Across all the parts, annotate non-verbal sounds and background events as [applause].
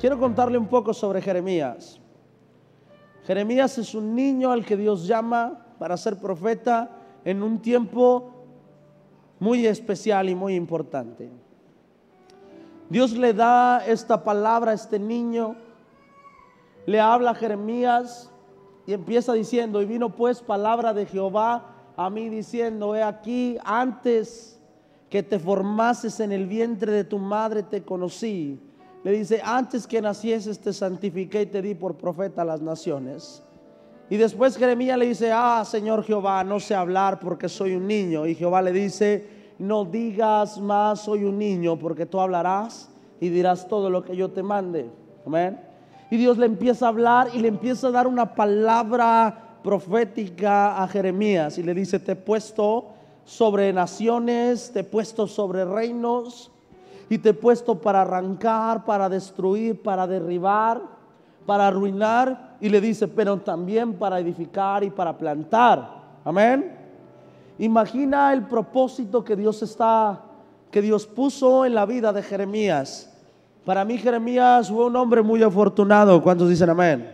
Quiero contarle un poco sobre Jeremías. Jeremías es un niño al que Dios llama para ser profeta en un tiempo muy especial y muy importante. Dios le da esta palabra a este niño, le habla a Jeremías y empieza diciendo, y vino pues palabra de Jehová a mí diciendo, he aquí, antes que te formases en el vientre de tu madre te conocí. Le dice, antes que nacieses te santifiqué y te di por profeta a las naciones. Y después Jeremías le dice, ah, Señor Jehová, no sé hablar porque soy un niño. Y Jehová le dice, no digas más soy un niño, porque tú hablarás y dirás todo lo que yo te mande. Amén. Y Dios le empieza a hablar y le empieza a dar una palabra profética a Jeremías y le dice, te he puesto sobre naciones, te he puesto sobre reinos y te he puesto para arrancar, para destruir, para derribar, para arruinar y le dice, pero también para edificar y para plantar. Amén. Imagina el propósito que Dios está, que Dios puso en la vida de Jeremías. Para mí Jeremías fue un hombre muy afortunado. ¿Cuántos dicen amén?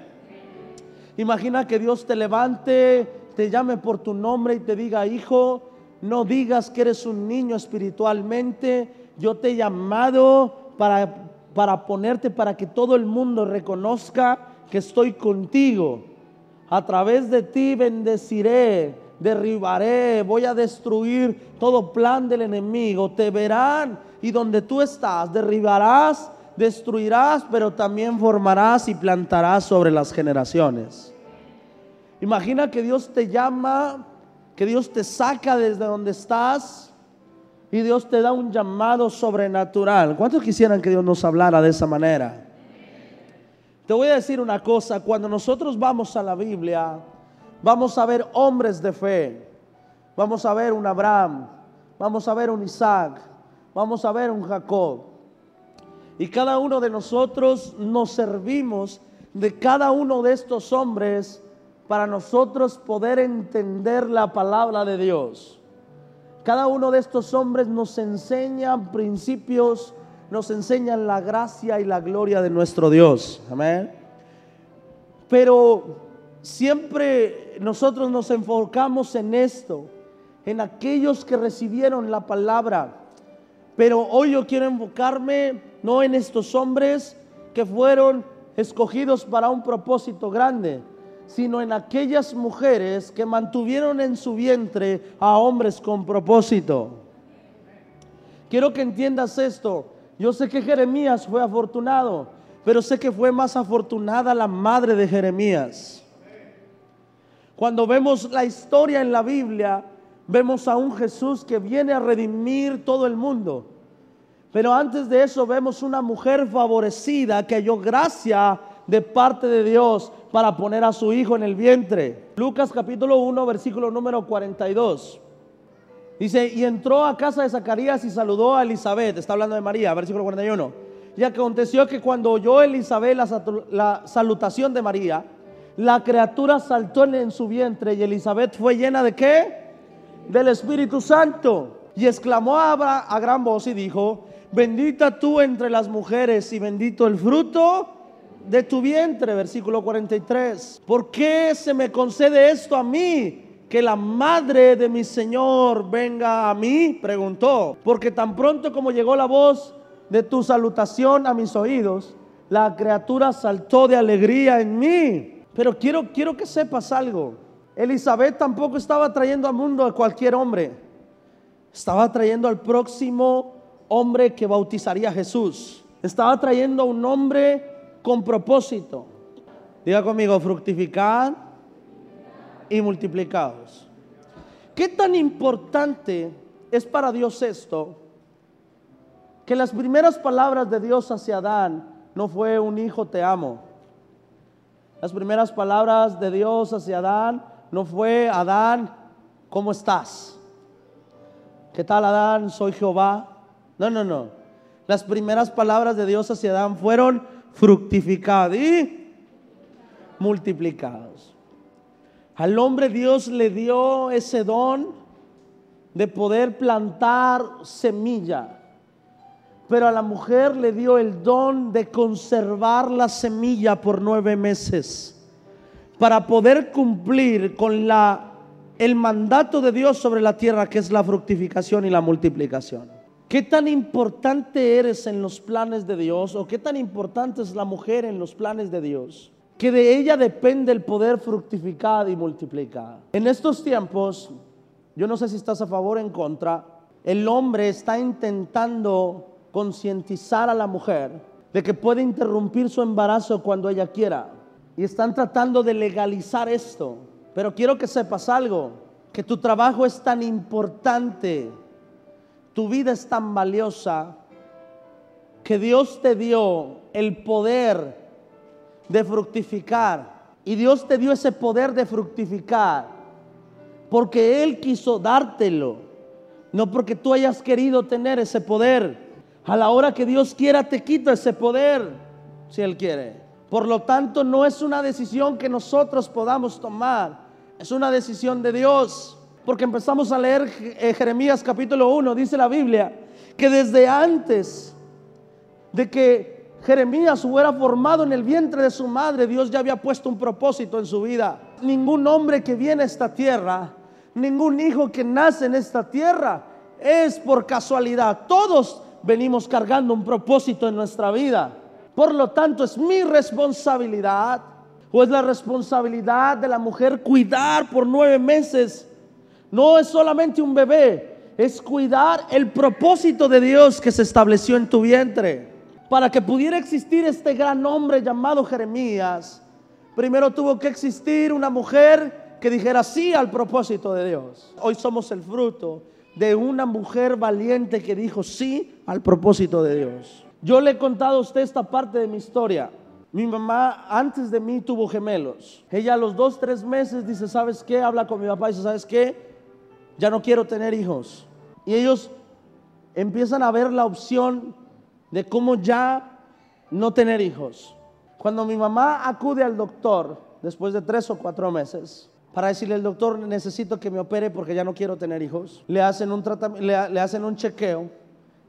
Imagina que Dios te levante, te llame por tu nombre y te diga, hijo, no digas que eres un niño espiritualmente. Yo te he llamado para, para ponerte, para que todo el mundo reconozca que estoy contigo. A través de ti bendeciré derribaré, voy a destruir todo plan del enemigo. Te verán y donde tú estás, derribarás, destruirás, pero también formarás y plantarás sobre las generaciones. Imagina que Dios te llama, que Dios te saca desde donde estás y Dios te da un llamado sobrenatural. ¿Cuántos quisieran que Dios nos hablara de esa manera? Te voy a decir una cosa, cuando nosotros vamos a la Biblia, vamos a ver hombres de fe. Vamos a ver un Abraham, vamos a ver un Isaac, vamos a ver un Jacob. Y cada uno de nosotros nos servimos de cada uno de estos hombres para nosotros poder entender la palabra de Dios. Cada uno de estos hombres nos enseñan principios, nos enseñan la gracia y la gloria de nuestro Dios. Amén. Pero siempre nosotros nos enfocamos en esto, en aquellos que recibieron la palabra. Pero hoy yo quiero enfocarme no en estos hombres que fueron escogidos para un propósito grande, sino en aquellas mujeres que mantuvieron en su vientre a hombres con propósito. Quiero que entiendas esto. Yo sé que Jeremías fue afortunado, pero sé que fue más afortunada la madre de Jeremías. Cuando vemos la historia en la Biblia, vemos a un Jesús que viene a redimir todo el mundo. Pero antes de eso vemos una mujer favorecida que halló gracia de parte de Dios para poner a su hijo en el vientre. Lucas capítulo 1, versículo número 42. Dice, y entró a casa de Zacarías y saludó a Elizabeth. Está hablando de María, versículo 41. Y aconteció que cuando oyó Elizabeth la, salutación de María, la criatura saltó en su vientre y Elizabeth fue llena de qué? Del Espíritu Santo. Y exclamó a, a gran voz y dijo, bendita tú entre las mujeres y bendito el fruto de tu vientre, versículo 43. ¿Por qué se me concede esto a mí? Que la madre de mi Señor venga a mí, preguntó. Porque tan pronto como llegó la voz de tu salutación a mis oídos, la criatura saltó de alegría en mí. Pero quiero, quiero que sepas algo. Elizabeth tampoco estaba trayendo al mundo a cualquier hombre. Estaba trayendo al próximo hombre que bautizaría a Jesús. Estaba trayendo a un hombre con propósito. Diga conmigo, fructificar y multiplicados. ¿Qué tan importante es para Dios esto? Que las primeras palabras de Dios hacia Adán no fue un hijo te amo. Las primeras palabras de Dios hacia Adán no fue, Adán, ¿cómo estás? ¿Qué tal Adán? Soy Jehová. No, no, no. Las primeras palabras de Dios hacia Adán fueron fructificados y multiplicados. Al hombre Dios le dio ese don de poder plantar semilla. pero a la mujer le dio el don de conservar la semilla por nueve meses para poder cumplir con la, el mandato de Dios sobre la tierra, que es la fructificación y la multiplicación. ¿Qué tan importante eres en los planes de Dios o qué tan importante es la mujer en los planes de Dios? Que de ella depende el poder fructificar y multiplicar. En estos tiempos, yo no sé si estás a favor o en contra, el hombre está intentando concientizar a la mujer de que puede interrumpir su embarazo cuando ella quiera. Y están tratando de legalizar esto. Pero quiero que sepas algo, que tu trabajo es tan importante, tu vida es tan valiosa, que Dios te dio el poder de fructificar. Y Dios te dio ese poder de fructificar porque Él quiso dártelo, no porque tú hayas querido tener ese poder. A la hora que Dios quiera te quita ese poder, si Él quiere. Por lo tanto, no es una decisión que nosotros podamos tomar, es una decisión de Dios. Porque empezamos a leer eh, Jeremías capítulo 1, dice la Biblia, que desde antes de que Jeremías hubiera formado en el vientre de su madre, Dios ya había puesto un propósito en su vida. Ningún hombre que viene a esta tierra, ningún hijo que nace en esta tierra es por casualidad. Todos venimos cargando un propósito en nuestra vida. Por lo tanto, es mi responsabilidad o es la responsabilidad de la mujer cuidar por nueve meses. No es solamente un bebé, es cuidar el propósito de Dios que se estableció en tu vientre. Para que pudiera existir este gran hombre llamado Jeremías, primero tuvo que existir una mujer que dijera sí al propósito de Dios. Hoy somos el fruto de una mujer valiente que dijo sí al propósito de Dios. Yo le he contado a usted esta parte de mi historia. Mi mamá antes de mí tuvo gemelos. Ella a los dos, tres meses dice, ¿sabes qué? Habla con mi papá y dice, ¿sabes qué? Ya no quiero tener hijos. Y ellos empiezan a ver la opción de cómo ya no tener hijos. Cuando mi mamá acude al doctor después de tres o cuatro meses para decirle al doctor necesito que me opere porque ya no quiero tener hijos, le hacen un, le, le hacen un chequeo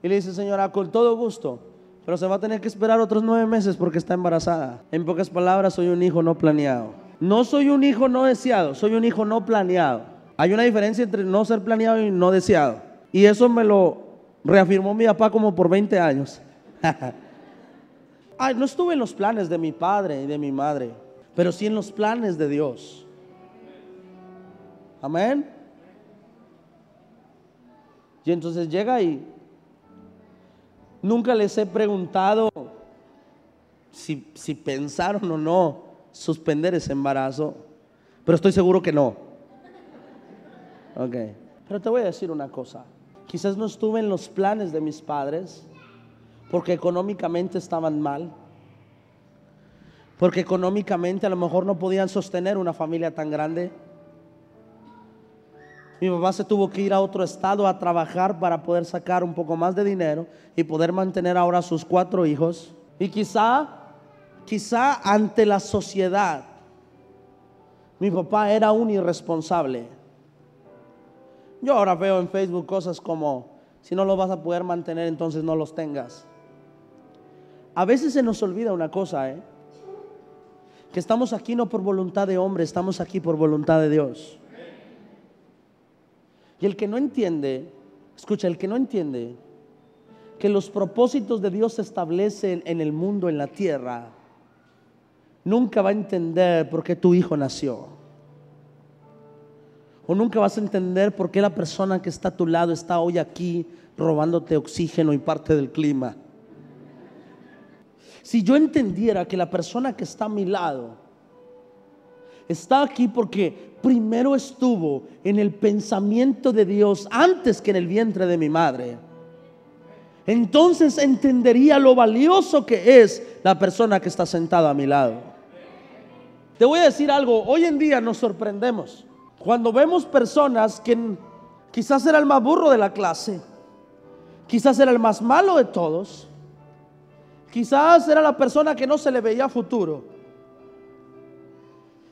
y le dice señora con todo gusto pero se va a tener que esperar otros nueve meses porque está embarazada. En pocas palabras, soy un hijo no planeado. No soy un hijo no deseado, soy un hijo no planeado. Hay una diferencia entre no ser planeado y no deseado. Y eso me lo reafirmó mi papá como por 20 años. [laughs] Ay, no estuve en los planes de mi padre y de mi madre, pero sí en los planes de Dios. Amén. Y entonces llega y Nunca les he preguntado si, si pensaron o no suspender ese embarazo, pero estoy seguro que no. Ok. Pero te voy a decir una cosa. Quizás no estuve en los planes de mis padres porque económicamente estaban mal. Porque económicamente a lo mejor no podían sostener una familia tan grande. Mi papá se tuvo que ir a otro estado a trabajar para poder sacar un poco más de dinero y poder mantener ahora a sus cuatro hijos. Y quizá, quizá ante la sociedad, mi papá era un irresponsable. Yo ahora veo en Facebook cosas como, si no lo vas a poder mantener, entonces no los tengas. A veces se nos olvida una cosa, ¿eh? que estamos aquí no por voluntad de hombre, estamos aquí por voluntad de Dios. Y el que no entiende, escucha, el que no entiende que los propósitos de Dios se establecen en el mundo, en la tierra, nunca va a entender por qué tu hijo nació. O nunca vas a entender por qué la persona que está a tu lado está hoy aquí robándote oxígeno y parte del clima. Si yo entendiera que la persona que está a mi lado está aquí porque primero estuvo en el pensamiento de Dios antes que en el vientre de mi madre, entonces entendería lo valioso que es la persona que está sentada a mi lado. Te voy a decir algo, hoy en día nos sorprendemos cuando vemos personas que quizás era el más burro de la clase, quizás era el más malo de todos, quizás era la persona que no se le veía futuro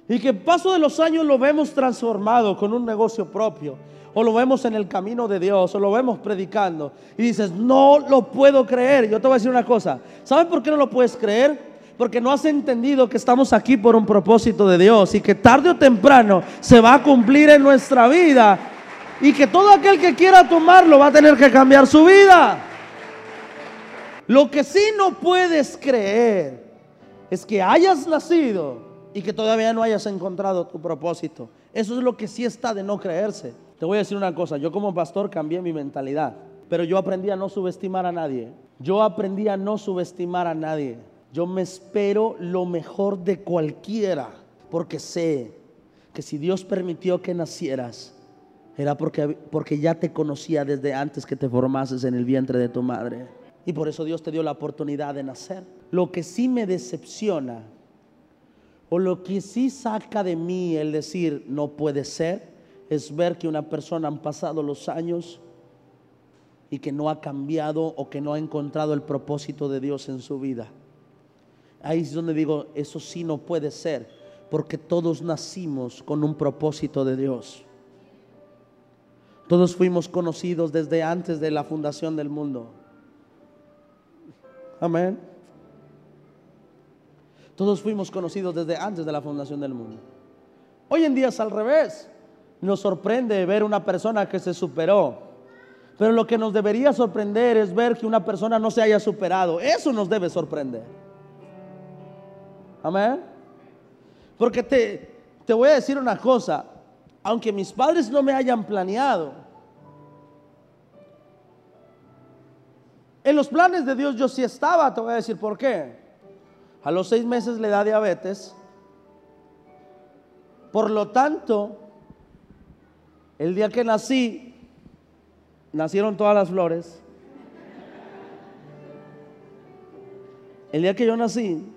Y que paso de los años lo vemos transformado con un negocio propio. O lo vemos en el camino de Dios, o lo vemos predicando. Y dices, no lo puedo creer. Yo te voy a decir una cosa. ¿Sabes por qué no lo puedes creer? Porque no has entendido que estamos aquí por un propósito de Dios y que tarde o temprano se va a cumplir en nuestra vida. Y que todo aquel que quiera tomarlo va a tener que cambiar su vida. Lo que sí no puedes creer es que hayas nacido y que todavía no hayas encontrado tu propósito. Eso es lo que sí está de no creerse. Te voy a decir una cosa, yo como pastor cambié mi mentalidad, pero yo aprendí a no subestimar a nadie. Yo aprendí a no subestimar a nadie. Yo me espero lo mejor de cualquiera, porque sé que si Dios permitió que nacieras, era porque, porque ya te conocía desde antes que te formases en el vientre de tu madre. Y por eso Dios te dio la oportunidad de nacer. Lo que sí me decepciona o lo que sí saca de mí el decir no puede ser es ver que una persona han pasado los años y que no ha cambiado o que no ha encontrado el propósito de Dios en su vida. Ahí es donde digo, eso sí no puede ser, porque todos nacimos con un propósito de Dios. Todos fuimos conocidos desde antes de la fundación del mundo. Amén. Todos fuimos conocidos desde antes de la fundación del mundo. Hoy en día es al revés. Nos sorprende ver una persona que se superó. Pero lo que nos debería sorprender es ver que una persona no se haya superado. Eso nos debe sorprender. Amén. Porque te, te voy a decir una cosa. Aunque mis padres no me hayan planeado, en los planes de Dios yo sí estaba. Te voy a decir por qué. A los seis meses le da diabetes. Por lo tanto, el día que nací, nacieron todas las flores. El día que yo nací,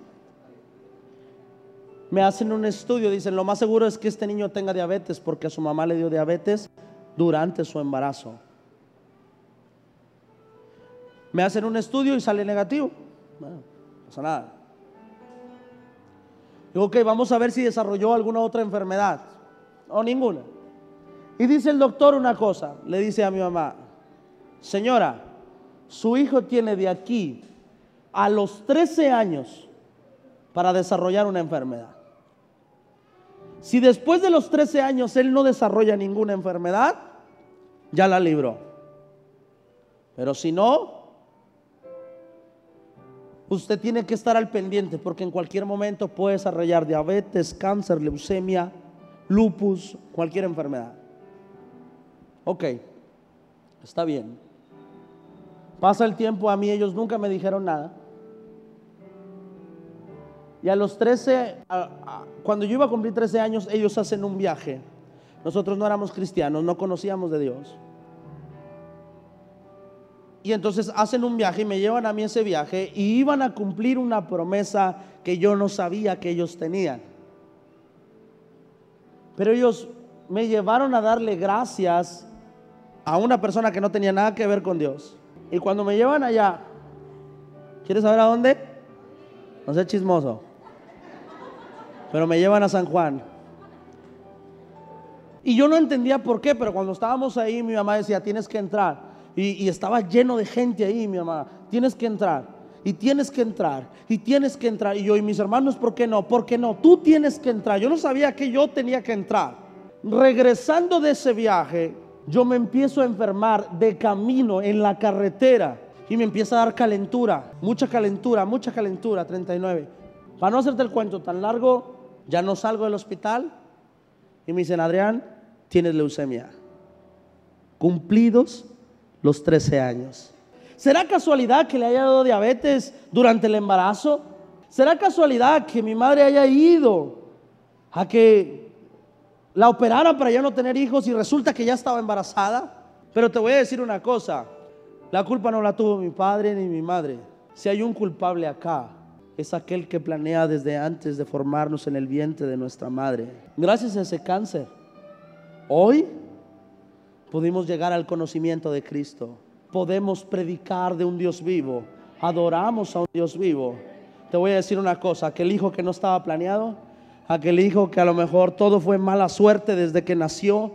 me hacen un estudio, dicen, lo más seguro es que este niño tenga diabetes porque a su mamá le dio diabetes durante su embarazo. Me hacen un estudio y sale negativo. Bueno, no pasa nada. Digo, ok, vamos a ver si desarrolló alguna otra enfermedad. O ninguna. Y dice el doctor una cosa, le dice a mi mamá, señora, su hijo tiene de aquí a los 13 años para desarrollar una enfermedad. Si después de los 13 años él no desarrolla ninguna enfermedad, ya la libró. Pero si no, usted tiene que estar al pendiente porque en cualquier momento puede desarrollar diabetes, cáncer, leucemia, lupus, cualquier enfermedad. Ok, está bien. Pasa el tiempo, a mí ellos nunca me dijeron nada. Y a los 13, cuando yo iba a cumplir 13 años, ellos hacen un viaje. Nosotros no éramos cristianos, no conocíamos de Dios. Y entonces hacen un viaje y me llevan a mí ese viaje y iban a cumplir una promesa que yo no sabía que ellos tenían. Pero ellos me llevaron a darle gracias a una persona que no tenía nada que ver con Dios. Y cuando me llevan allá, ¿quieres saber a dónde? No sé chismoso. Pero me llevan a San Juan. Y yo no entendía por qué, pero cuando estábamos ahí, mi mamá decía, tienes que entrar. Y, estaba lleno de gente ahí, mi mamá. Tienes que entrar. Y tienes que entrar. Y tienes que entrar. Y yo y mis hermanos, ¿por qué no? ¿Por qué no? Tú tienes que entrar. Yo no sabía que yo tenía que entrar. Regresando de ese viaje, yo me empiezo a enfermar de camino en la carretera. Y me empieza a dar calentura. Mucha calentura, mucha calentura. 39. Para no hacerte el cuento tan largo, ya no salgo del hospital. Y me dicen, Adrián, tienes leucemia. Cumplidos los 13 años. ¿Será casualidad que le haya dado diabetes durante el embarazo? ¿Será casualidad que mi madre haya ido a que la operaran para ya no tener hijos y resulta que ya estaba embarazada? Pero te voy a decir una cosa, la culpa no la tuvo mi padre ni mi madre. Si hay un culpable acá, es aquel que planea desde antes de formarnos en el vientre de nuestra madre. Gracias a ese cáncer, hoy pudimos llegar al conocimiento de Cristo. Podemos predicar de un Dios vivo. Adoramos a un Dios vivo. Te voy a decir una cosa, aquel hijo que no estaba planeado, Aquel hijo que a lo mejor todo fue mala suerte desde que nació.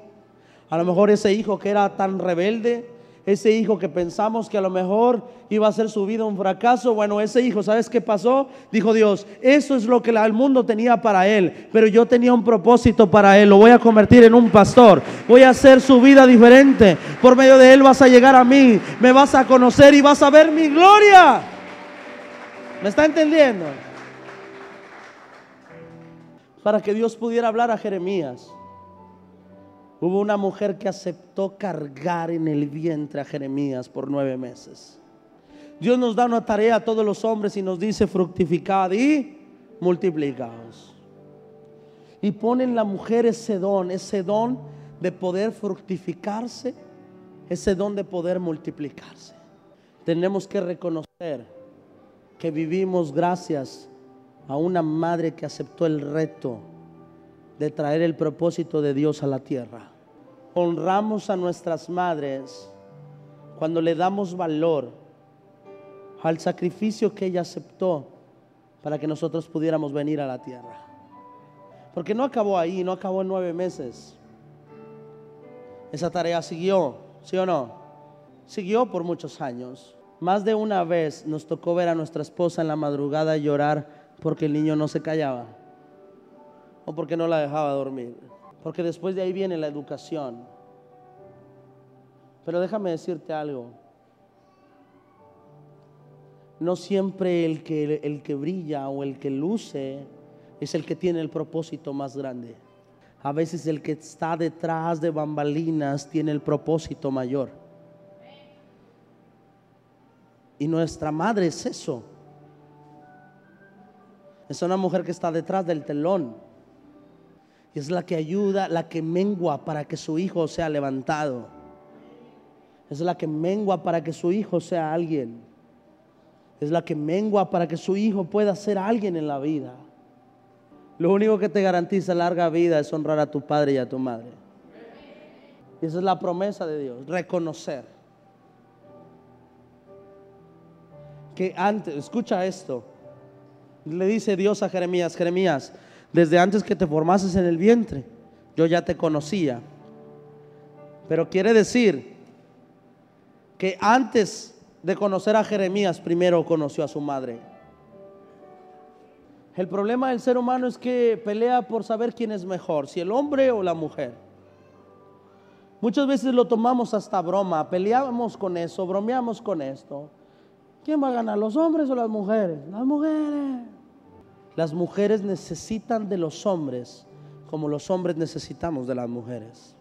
A lo mejor ese hijo que era tan rebelde, ese hijo que pensamos que a lo mejor iba a ser su vida un fracaso, bueno, ese hijo, ¿sabes qué pasó? Dijo Dios, eso es lo que el mundo tenía para él, pero yo tenía un propósito para él, lo voy a convertir en un pastor, voy a hacer su vida diferente, por medio de él vas a llegar a mí, me vas a conocer y vas a ver mi gloria. ¿Me está entendiendo? Para que Dios pudiera hablar a Jeremías. Hubo una mujer que aceptó cargar en el vientre a Jeremías por nueve meses. Dios nos da una tarea a todos los hombres y nos dice fructificad y multiplicaos. Y pone en la mujer ese don, ese don de poder fructificarse, ese don de poder multiplicarse. Tenemos que reconocer que vivimos gracias a una madre que aceptó el reto de traer el propósito de Dios a la tierra honramos a nuestras madres cuando le damos valor al sacrificio que ella aceptó para que nosotros pudiéramos venir a la tierra. Porque no acabó ahí, no acabó en nueve meses. Esa tarea siguió, ¿sí o no? Siguió por muchos años. Más de una vez nos tocó ver a nuestra esposa en la madrugada llorar porque el niño no se callaba o porque no la dejaba dormir. Porque después de ahí viene la educación. Pero déjame decirte algo. No siempre el que, el que brilla o el que luce es el que tiene el propósito más grande. A veces el que está detrás de bambalinas tiene el propósito mayor. Y nuestra madre es eso. Es una mujer que está detrás del telón es la que ayuda, la que mengua para que su hijo sea levantado. Es la que mengua para que su hijo sea alguien. Es la que mengua para que su hijo pueda ser alguien en la vida. Lo único que te garantiza larga vida es honrar a tu padre y a tu madre. Y esa es la promesa de Dios, reconocer. Que antes, escucha esto, le dice Dios a Jeremías, Jeremías, desde antes que te formases en el vientre, yo ya te conocía. Pero quiere decir que antes de conocer a Jeremías, primero conoció a su madre. El problema del ser humano es que pelea por saber quién es mejor, si el hombre o la mujer. Muchas veces lo tomamos hasta broma, peleamos con eso, bromeamos con esto. ¿Quién va a ganar, los hombres o las mujeres? Las mujeres. Las mujeres necesitan de los hombres como los hombres necesitamos de las mujeres.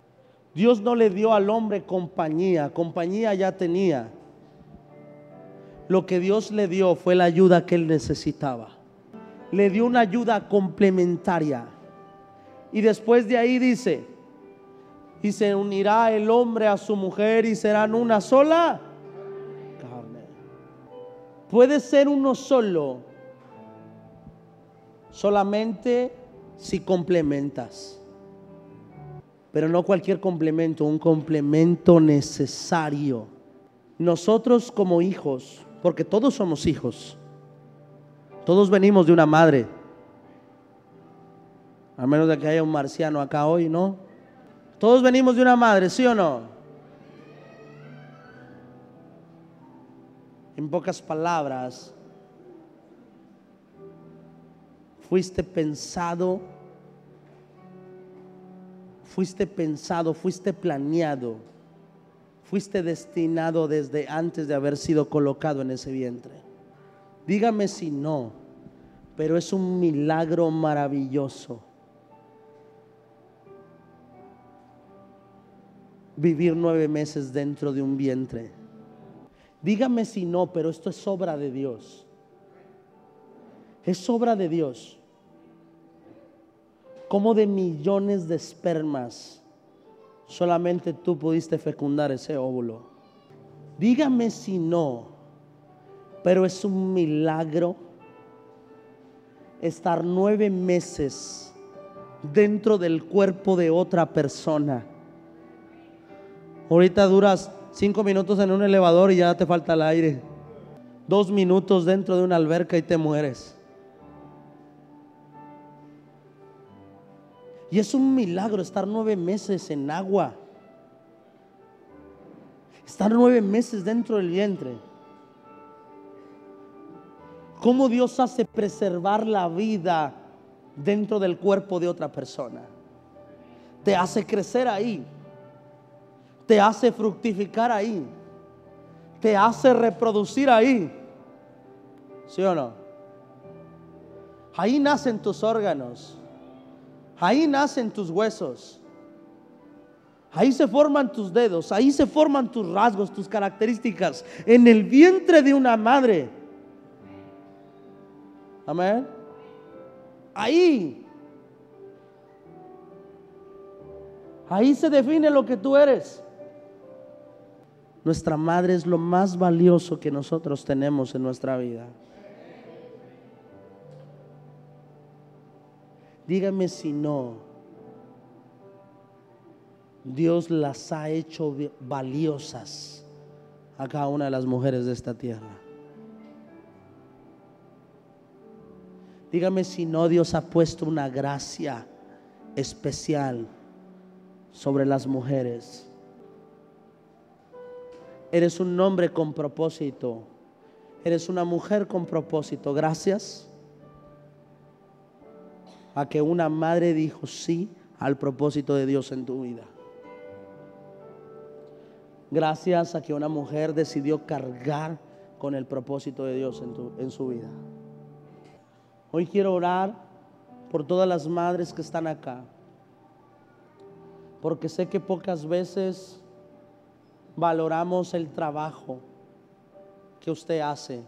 Dios no le dio al hombre compañía, compañía ya tenía. Lo que Dios le dio fue la ayuda que él necesitaba. Le dio una ayuda complementaria. Y después de ahí dice, y se unirá el hombre a su mujer y serán una sola carne. Puede ser uno solo solamente si complementas. Pero no cualquier complemento, un complemento necesario. Nosotros como hijos, porque todos somos hijos, todos venimos de una madre, a menos de que haya un marciano acá hoy, ¿no? Todos venimos de una madre, ¿sí o no? En pocas palabras, fuiste pensado, fuiste pensado, fuiste planeado, fuiste destinado desde antes de haber sido colocado en ese vientre. Dígame si no, pero es un milagro maravilloso. Vivir nueve meses dentro de un vientre. Dígame si no, pero esto es obra de Dios. Es obra de Dios como de millones de espermas solamente tú pudiste fecundar ese óvulo? Dígame si no, pero es un milagro estar nueve meses dentro del cuerpo de otra persona. Ahorita duras cinco minutos en un elevador y ya te falta el aire. Dos minutos dentro de una alberca y te mueres. Y es un milagro estar nueve meses en agua. Estar nueve meses dentro del vientre. ¿Cómo Dios hace preservar la vida dentro del cuerpo de otra persona? Te hace crecer ahí. Te hace fructificar ahí. Te hace reproducir ahí. ¿Sí o no? Ahí nacen tus órganos. Ahí nacen tus huesos. Ahí se forman tus dedos, ahí se forman tus rasgos, tus características, en el vientre de una madre. Amén. Ahí. Ahí se define lo que tú eres. Nuestra madre es lo más valioso que nosotros tenemos en nuestra vida. Dígame si no. Dios las ha hecho valiosas a cada una de las mujeres de esta tierra. Dígame si no Dios ha puesto una gracia especial sobre las mujeres. Eres un hombre con propósito. Eres una mujer con propósito. Gracias a que una madre dijo sí al propósito de Dios en tu vida. Gracias a que una mujer decidió cargar con el propósito de Dios en, en su vida. Hoy quiero orar por todas las madres que están acá, porque sé que pocas veces valoramos el trabajo que usted hace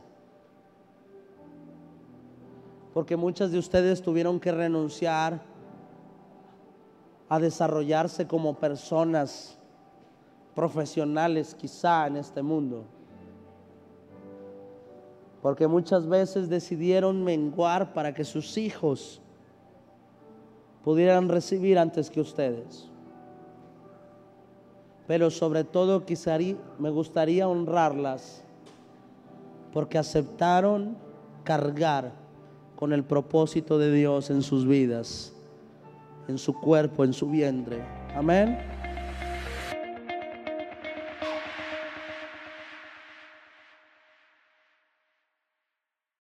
porque muchas de ustedes tuvieron que renunciar a desarrollarse como personas profesionales quizá en este mundo. Porque muchas veces decidieron menguar para que sus hijos pudieran recibir antes que ustedes. Pero sobre todo quizá me gustaría honrarlas porque aceptaron cargar con el propósito de Dios en sus vidas, en su cuerpo, en su vientre. Amén.